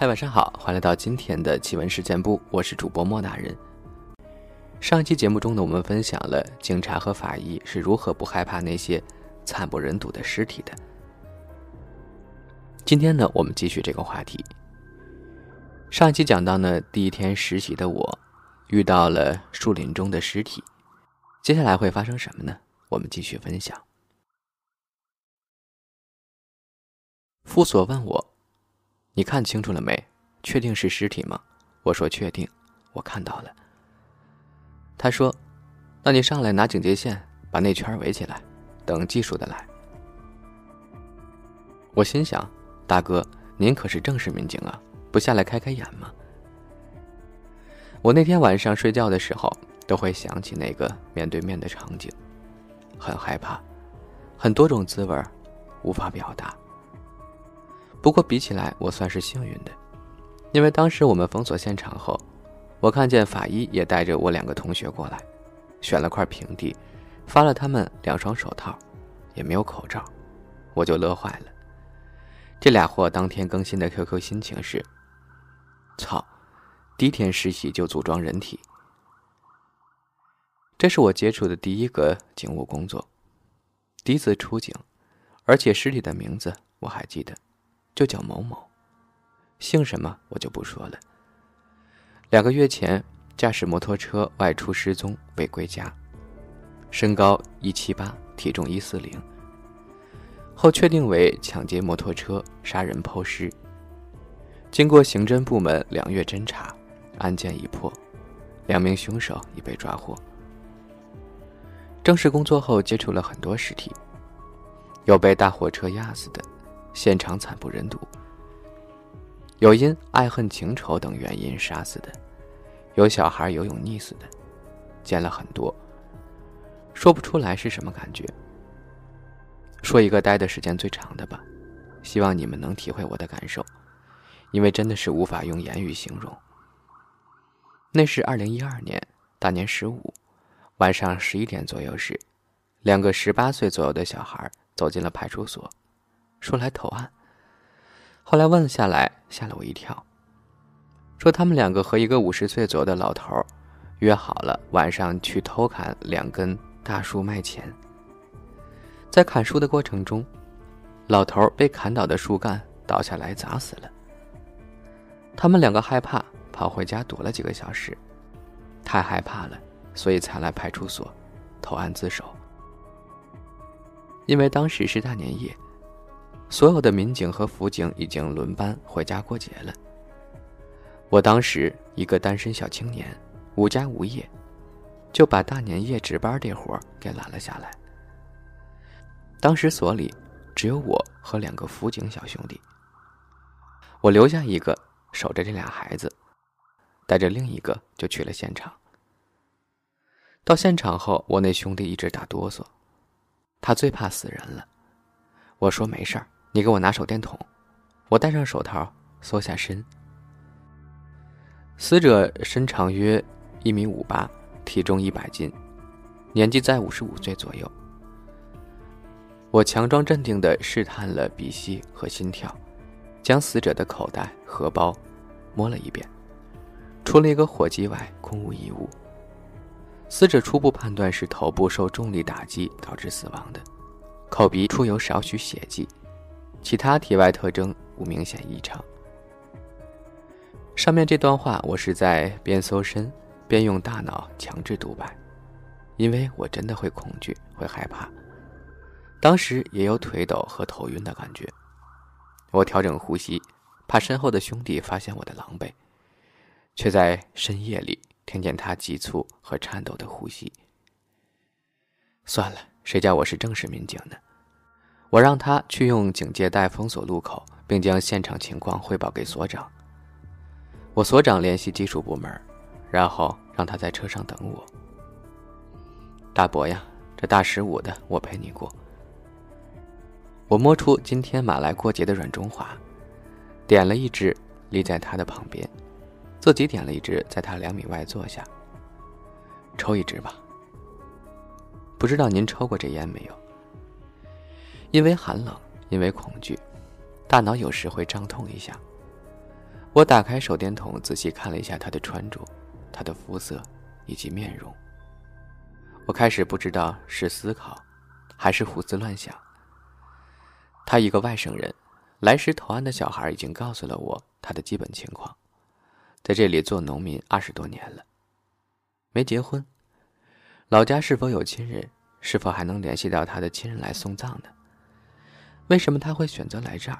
嗨，晚上好，欢迎来到今天的奇闻事件部，我是主播莫大人。上一期节目中呢，我们分享了警察和法医是如何不害怕那些惨不忍睹的尸体的。今天呢，我们继续这个话题。上一期讲到呢，第一天实习的我遇到了树林中的尸体，接下来会发生什么呢？我们继续分享。副所问我。你看清楚了没？确定是尸体吗？我说确定，我看到了。他说：“那你上来拿警戒线，把那圈围起来，等技术的来。”我心想：“大哥，您可是正式民警啊，不下来开开眼吗？”我那天晚上睡觉的时候，都会想起那个面对面的场景，很害怕，很多种滋味无法表达。不过比起来，我算是幸运的，因为当时我们封锁现场后，我看见法医也带着我两个同学过来，选了块平地，发了他们两双手套，也没有口罩，我就乐坏了。这俩货当天更新的 QQ 心情是：操，第一天实习就组装人体。这是我接触的第一个警务工作，第一次出警，而且尸体的名字我还记得。就叫某某，姓什么我就不说了。两个月前驾驶摩托车外出失踪，未归家，身高一七八，体重一四零。后确定为抢劫摩托车、杀人抛尸。经过刑侦部门两月侦查，案件已破，两名凶手已被抓获。正式工作后，接触了很多尸体，有被大货车压死的。现场惨不忍睹，有因爱恨情仇等原因杀死的，有小孩游泳溺死的，见了很多，说不出来是什么感觉。说一个待的时间最长的吧，希望你们能体会我的感受，因为真的是无法用言语形容。那是二零一二年大年十五晚上十一点左右时，两个十八岁左右的小孩走进了派出所。说来投案，后来问下来，吓了我一跳。说他们两个和一个五十岁左右的老头约好了晚上去偷砍两根大树卖钱。在砍树的过程中，老头被砍倒的树干倒下来砸死了。他们两个害怕，跑回家躲了几个小时，太害怕了，所以才来派出所投案自首。因为当时是大年夜。所有的民警和辅警已经轮班回家过节了。我当时一个单身小青年，无家无业，就把大年夜值班这活给揽了下来。当时所里只有我和两个辅警小兄弟，我留下一个守着这俩孩子，带着另一个就去了现场。到现场后，我那兄弟一直打哆嗦，他最怕死人了。我说没事儿。你给我拿手电筒，我戴上手套，缩下身。死者身长约一米五八，体重一百斤，年纪在五十五岁左右。我强装镇定地试探了鼻息和心跳，将死者的口袋、荷包摸了一遍，除了一个火机外，空无一物。死者初步判断是头部受重力打击导致死亡的，口鼻出有少许血迹。其他体外特征无明显异常。上面这段话我是在边搜身边用大脑强制独白，因为我真的会恐惧，会害怕。当时也有腿抖和头晕的感觉。我调整呼吸，怕身后的兄弟发现我的狼狈，却在深夜里听见他急促和颤抖的呼吸。算了，谁叫我是正式民警呢？我让他去用警戒带封锁路口，并将现场情况汇报给所长。我所长联系技术部门，然后让他在车上等我。大伯呀，这大十五的我陪你过。我摸出今天买来过节的软中华，点了一支，立在他的旁边，自己点了一支，在他两米外坐下。抽一支吧。不知道您抽过这烟没有？因为寒冷，因为恐惧，大脑有时会胀痛一下。我打开手电筒，仔细看了一下他的穿着、他的肤色以及面容。我开始不知道是思考，还是胡思乱想。他一个外省人，来时投案的小孩已经告诉了我他的基本情况，在这里做农民二十多年了，没结婚。老家是否有亲人？是否还能联系到他的亲人来送葬呢？为什么他会选择来这儿？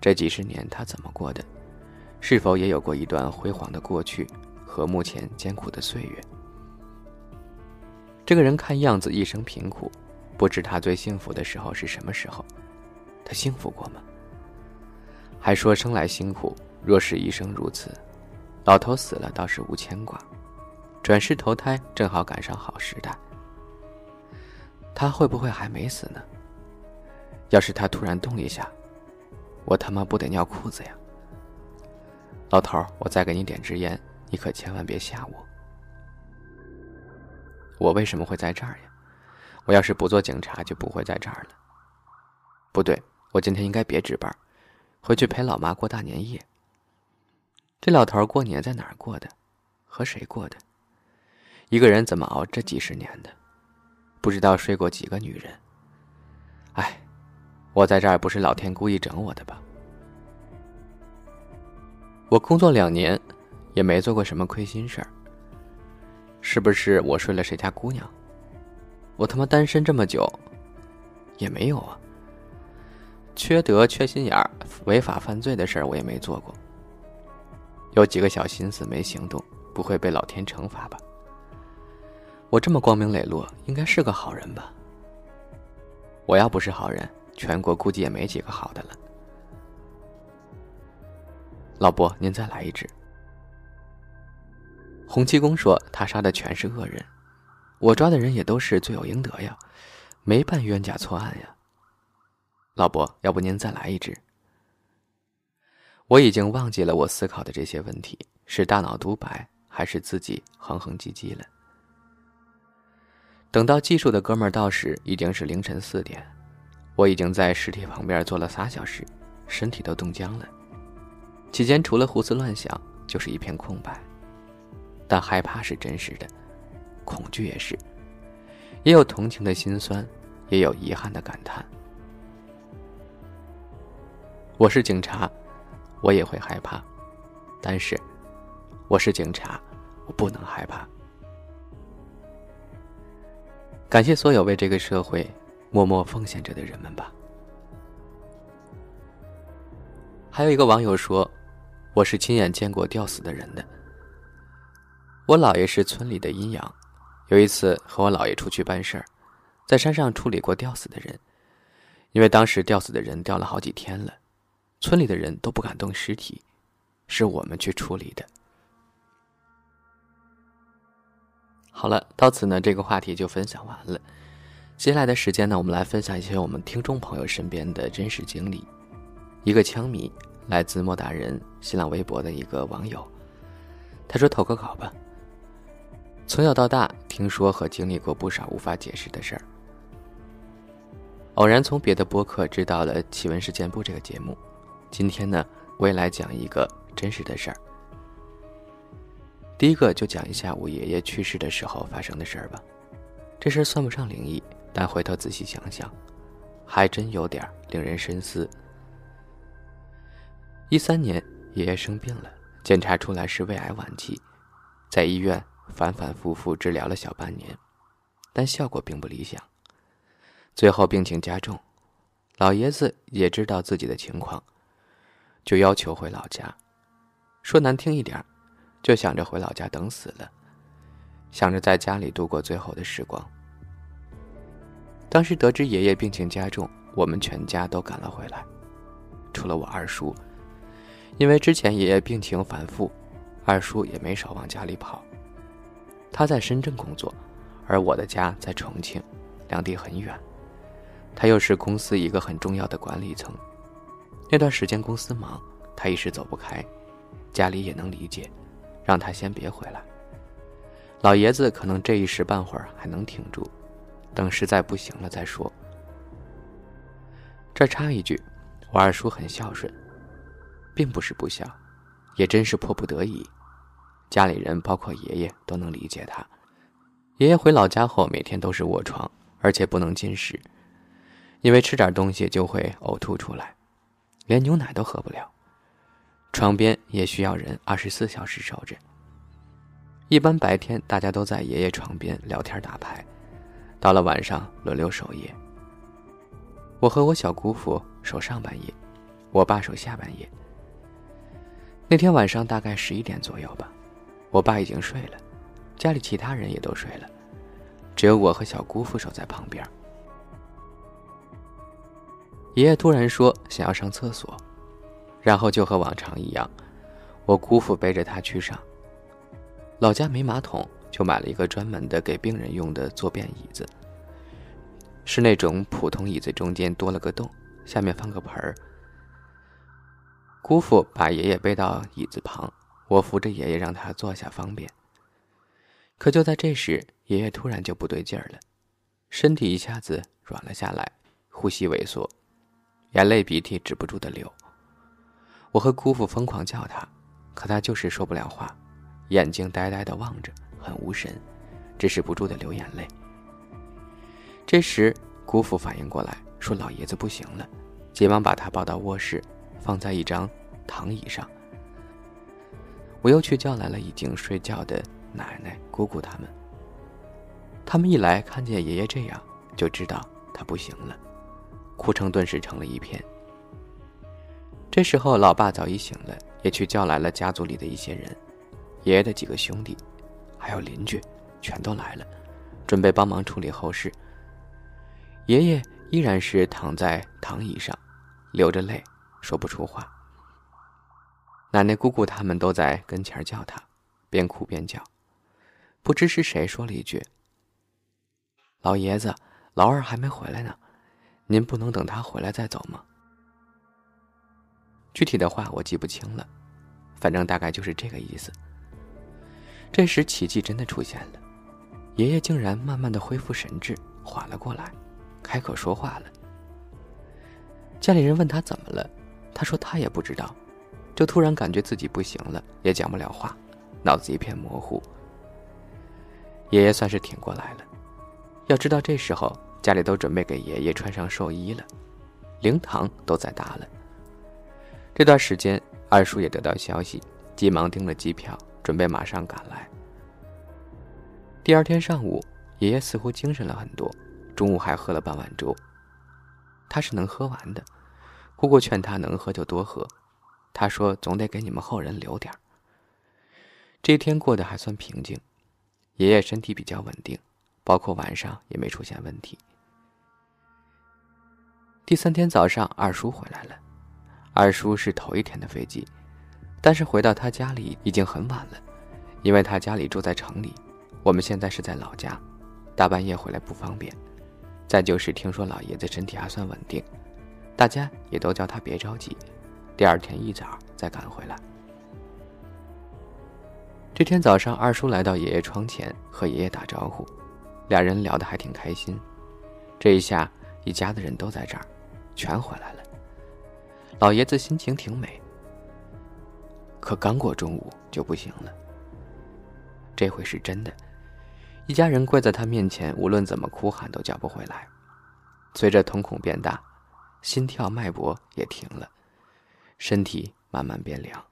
这几十年他怎么过的？是否也有过一段辉煌的过去和目前艰苦的岁月？这个人看样子一生贫苦，不知他最幸福的时候是什么时候？他幸福过吗？还说生来辛苦，若是一生如此，老头死了倒是无牵挂，转世投胎正好赶上好时代。他会不会还没死呢？要是他突然动一下，我他妈不得尿裤子呀！老头，我再给你点支烟，你可千万别吓我。我为什么会在这儿呀？我要是不做警察，就不会在这儿了。不对，我今天应该别值班，回去陪老妈过大年夜。这老头过年在哪儿过的？和谁过的？一个人怎么熬这几十年的？不知道睡过几个女人。哎，我在这儿不是老天故意整我的吧？我工作两年，也没做过什么亏心事儿。是不是我睡了谁家姑娘？我他妈单身这么久，也没有啊。缺德、缺心眼儿、违法犯罪的事儿我也没做过。有几个小心思没行动，不会被老天惩罚吧？我这么光明磊落，应该是个好人吧？我要不是好人，全国估计也没几个好的了。老伯，您再来一只。洪七公说他杀的全是恶人，我抓的人也都是罪有应得呀，没办冤假错案呀。老伯，要不您再来一只？我已经忘记了我思考的这些问题是大脑独白，还是自己哼哼唧唧了。等到技术的哥们儿到时，已经是凌晨四点，我已经在尸体旁边坐了仨小时，身体都冻僵了。期间除了胡思乱想，就是一片空白。但害怕是真实的，恐惧也是，也有同情的心酸，也有遗憾的感叹。我是警察，我也会害怕，但是我是警察，我不能害怕。感谢所有为这个社会默默奉献着的人们吧。还有一个网友说：“我是亲眼见过吊死的人的。我姥爷是村里的阴阳，有一次和我姥爷出去办事儿，在山上处理过吊死的人，因为当时吊死的人吊了好几天了，村里的人都不敢动尸体，是我们去处理的。”好了，到此呢，这个话题就分享完了。接下来的时间呢，我们来分享一些我们听众朋友身边的真实经历。一个枪迷来自莫大人新浪微博的一个网友，他说：“投个稿吧。从小到大，听说和经历过不少无法解释的事儿。偶然从别的播客知道了《奇闻事件部》这个节目，今天呢，我也来讲一个真实的事儿。”第一个就讲一下我爷爷去世的时候发生的事儿吧，这事儿算不上灵异，但回头仔细想想，还真有点令人深思。一三年，爷爷生病了，检查出来是胃癌晚期，在医院反反复复治疗了小半年，但效果并不理想，最后病情加重，老爷子也知道自己的情况，就要求回老家，说难听一点。就想着回老家等死了，想着在家里度过最后的时光。当时得知爷爷病情加重，我们全家都赶了回来，除了我二叔，因为之前爷爷病情反复，二叔也没少往家里跑。他在深圳工作，而我的家在重庆，两地很远。他又是公司一个很重要的管理层，那段时间公司忙，他一时走不开，家里也能理解。让他先别回来。老爷子可能这一时半会儿还能挺住，等实在不行了再说。这插一句，我二叔很孝顺，并不是不孝，也真是迫不得已。家里人包括爷爷都能理解他。爷爷回老家后，每天都是卧床，而且不能进食，因为吃点东西就会呕吐出来，连牛奶都喝不了。床边也需要人二十四小时守着。一般白天大家都在爷爷床边聊天打牌，到了晚上轮流守夜。我和我小姑父守上半夜，我爸守下半夜。那天晚上大概十一点左右吧，我爸已经睡了，家里其他人也都睡了，只有我和小姑父守在旁边。爷爷突然说想要上厕所，然后就和往常一样，我姑父背着他去上。老家没马桶，就买了一个专门的给病人用的坐便椅子。是那种普通椅子中间多了个洞，下面放个盆儿。姑父把爷爷背到椅子旁，我扶着爷爷让他坐下方便。可就在这时，爷爷突然就不对劲儿了，身体一下子软了下来，呼吸萎缩，眼泪鼻涕止不住的流。我和姑父疯狂叫他，可他就是说不了话。眼睛呆呆的望着，很无神，只是不住的流眼泪。这时，姑父反应过来，说：“老爷子不行了。”急忙把他抱到卧室，放在一张躺椅上。我又去叫来了已经睡觉的奶奶、姑姑他们。他们一来，看见爷爷这样，就知道他不行了，哭声顿时成了一片。这时候，老爸早已醒了，也去叫来了家族里的一些人。爷爷的几个兄弟，还有邻居，全都来了，准备帮忙处理后事。爷爷依然是躺在躺椅上，流着泪，说不出话。奶奶、姑姑他们都在跟前叫他，边哭边叫。不知是谁说了一句：“老爷子，老二还没回来呢，您不能等他回来再走吗？”具体的话我记不清了，反正大概就是这个意思。这时，奇迹真的出现了，爷爷竟然慢慢的恢复神智，缓了过来，开口说话了。家里人问他怎么了，他说他也不知道，就突然感觉自己不行了，也讲不了话，脑子一片模糊。爷爷算是挺过来了，要知道这时候家里都准备给爷爷穿上寿衣了，灵堂都在搭了。这段时间，二叔也得到消息，急忙订了机票。准备马上赶来。第二天上午，爷爷似乎精神了很多，中午还喝了半碗粥。他是能喝完的，姑姑劝他能喝就多喝，他说总得给你们后人留点这一天过得还算平静，爷爷身体比较稳定，包括晚上也没出现问题。第三天早上，二叔回来了，二叔是头一天的飞机。但是回到他家里已经很晚了，因为他家里住在城里，我们现在是在老家，大半夜回来不方便。再就是听说老爷子身体还算稳定，大家也都叫他别着急，第二天一早再赶回来。这天早上，二叔来到爷爷窗前和爷爷打招呼，俩人聊得还挺开心。这一下一家的人都在这儿，全回来了。老爷子心情挺美。可刚过中午就不行了。这回是真的，一家人跪在他面前，无论怎么哭喊都叫不回来。随着瞳孔变大，心跳、脉搏也停了，身体慢慢变凉。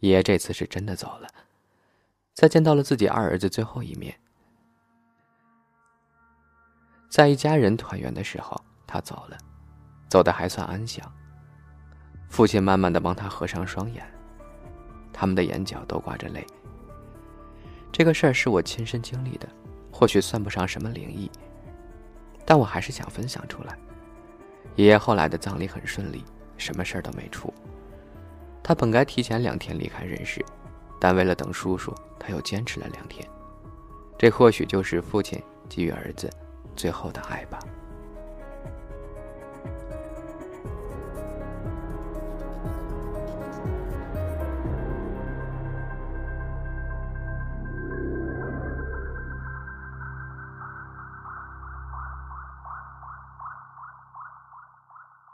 爷爷这次是真的走了，再见到了自己二儿子最后一面。在一家人团圆的时候，他走了，走的还算安详。父亲慢慢的帮他合上双眼。他们的眼角都挂着泪。这个事儿是我亲身经历的，或许算不上什么灵异，但我还是想分享出来。爷爷后来的葬礼很顺利，什么事儿都没出。他本该提前两天离开人世，但为了等叔叔，他又坚持了两天。这或许就是父亲给予儿子最后的爱吧。